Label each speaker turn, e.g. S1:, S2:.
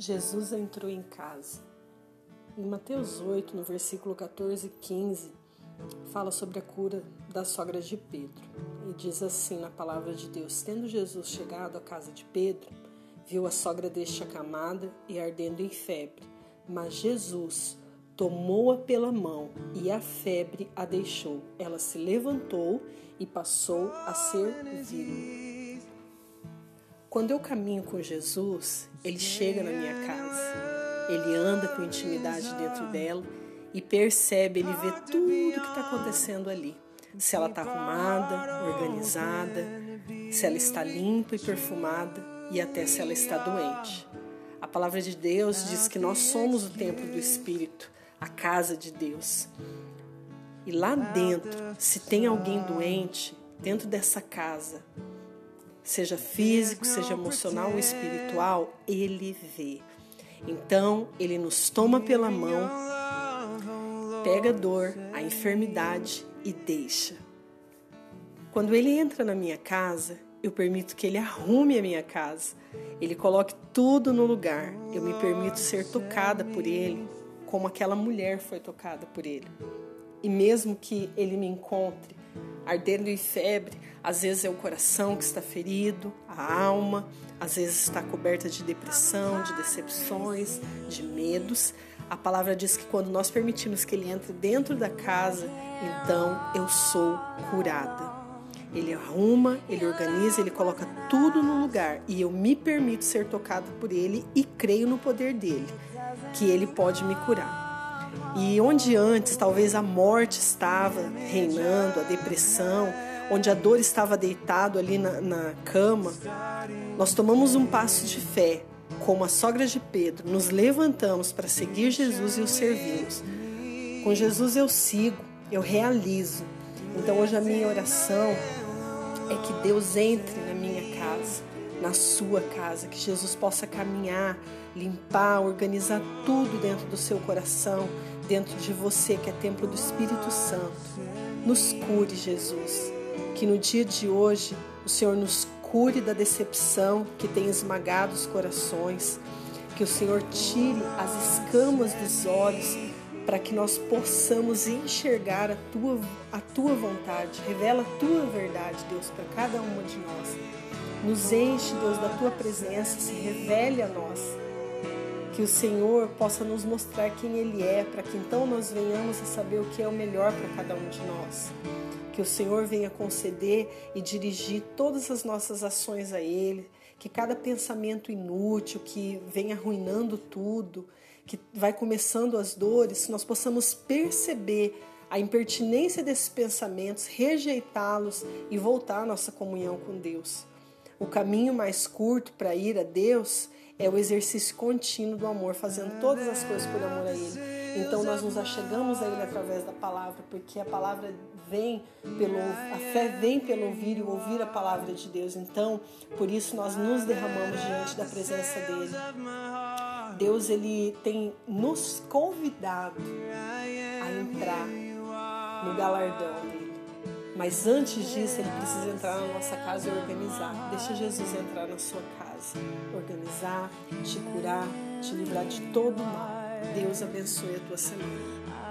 S1: Jesus entrou em casa. Em Mateus 8, no versículo 14 e 15, fala sobre a cura da sogra de Pedro. E diz assim na palavra de Deus: Tendo Jesus chegado à casa de Pedro, viu a sogra deste acamada e ardendo em febre. Mas Jesus tomou-a pela mão e a febre a deixou. Ela se levantou e passou a servir. Quando eu caminho com Jesus, ele chega na minha casa. Ele anda com intimidade dentro dela e percebe, ele vê tudo que está acontecendo ali. Se ela está arrumada, organizada, se ela está limpa e perfumada e até se ela está doente. A palavra de Deus diz que nós somos o templo do Espírito, a casa de Deus. E lá dentro, se tem alguém doente, dentro dessa casa, seja físico, seja emocional ou espiritual, Ele vê. Então, Ele nos toma pela mão, pega a dor, a enfermidade e deixa. Quando Ele entra na minha casa, eu permito que Ele arrume a minha casa, Ele coloque tudo no lugar. Eu me permito ser tocada por Ele, como aquela mulher foi tocada por Ele. E mesmo que Ele me encontre ardendo em febre. Às vezes é o coração que está ferido, a alma, às vezes está coberta de depressão, de decepções, de medos. A palavra diz que quando nós permitimos que ele entre dentro da casa, então eu sou curada. Ele arruma, ele organiza, ele coloca tudo no lugar e eu me permito ser tocada por ele e creio no poder dele, que ele pode me curar. E onde antes talvez a morte estava reinando, a depressão, onde a dor estava deitado ali na, na cama, nós tomamos um passo de fé, como a sogra de Pedro, nos levantamos para seguir Jesus e o servimos. Com Jesus eu sigo, eu realizo. Então hoje a minha oração é que Deus entre na minha casa, na sua casa, que Jesus possa caminhar, limpar, organizar tudo dentro do seu coração, dentro de você, que é templo do Espírito Santo. Nos cure, Jesus. Que no dia de hoje o Senhor nos cure da decepção que tem esmagado os corações. Que o Senhor tire as escamas dos olhos para que nós possamos enxergar a tua, a tua vontade. Revela a tua verdade, Deus, para cada uma de nós. Nos enche, Deus, da tua presença, se revele a nós que o Senhor possa nos mostrar quem Ele é, para que então nós venhamos a saber o que é o melhor para cada um de nós. Que o Senhor venha conceder e dirigir todas as nossas ações a Ele, que cada pensamento inútil que vem arruinando tudo, que vai começando as dores, nós possamos perceber a impertinência desses pensamentos, rejeitá-los e voltar à nossa comunhão com Deus. O caminho mais curto para ir a Deus é o exercício contínuo do amor, fazendo todas as coisas por amor a Ele. Então nós nos achegamos a Ele através da palavra, porque a palavra vem pelo a fé vem pelo ouvir e ouvir a palavra de Deus. Então, por isso nós nos derramamos diante da presença dele. Deus ele tem nos convidado a entrar no galardão dele. Mas antes disso, ele precisa entrar na nossa casa e organizar. Deixa Jesus entrar na sua casa, organizar, te curar, te livrar de todo mal. Deus abençoe a tua semana.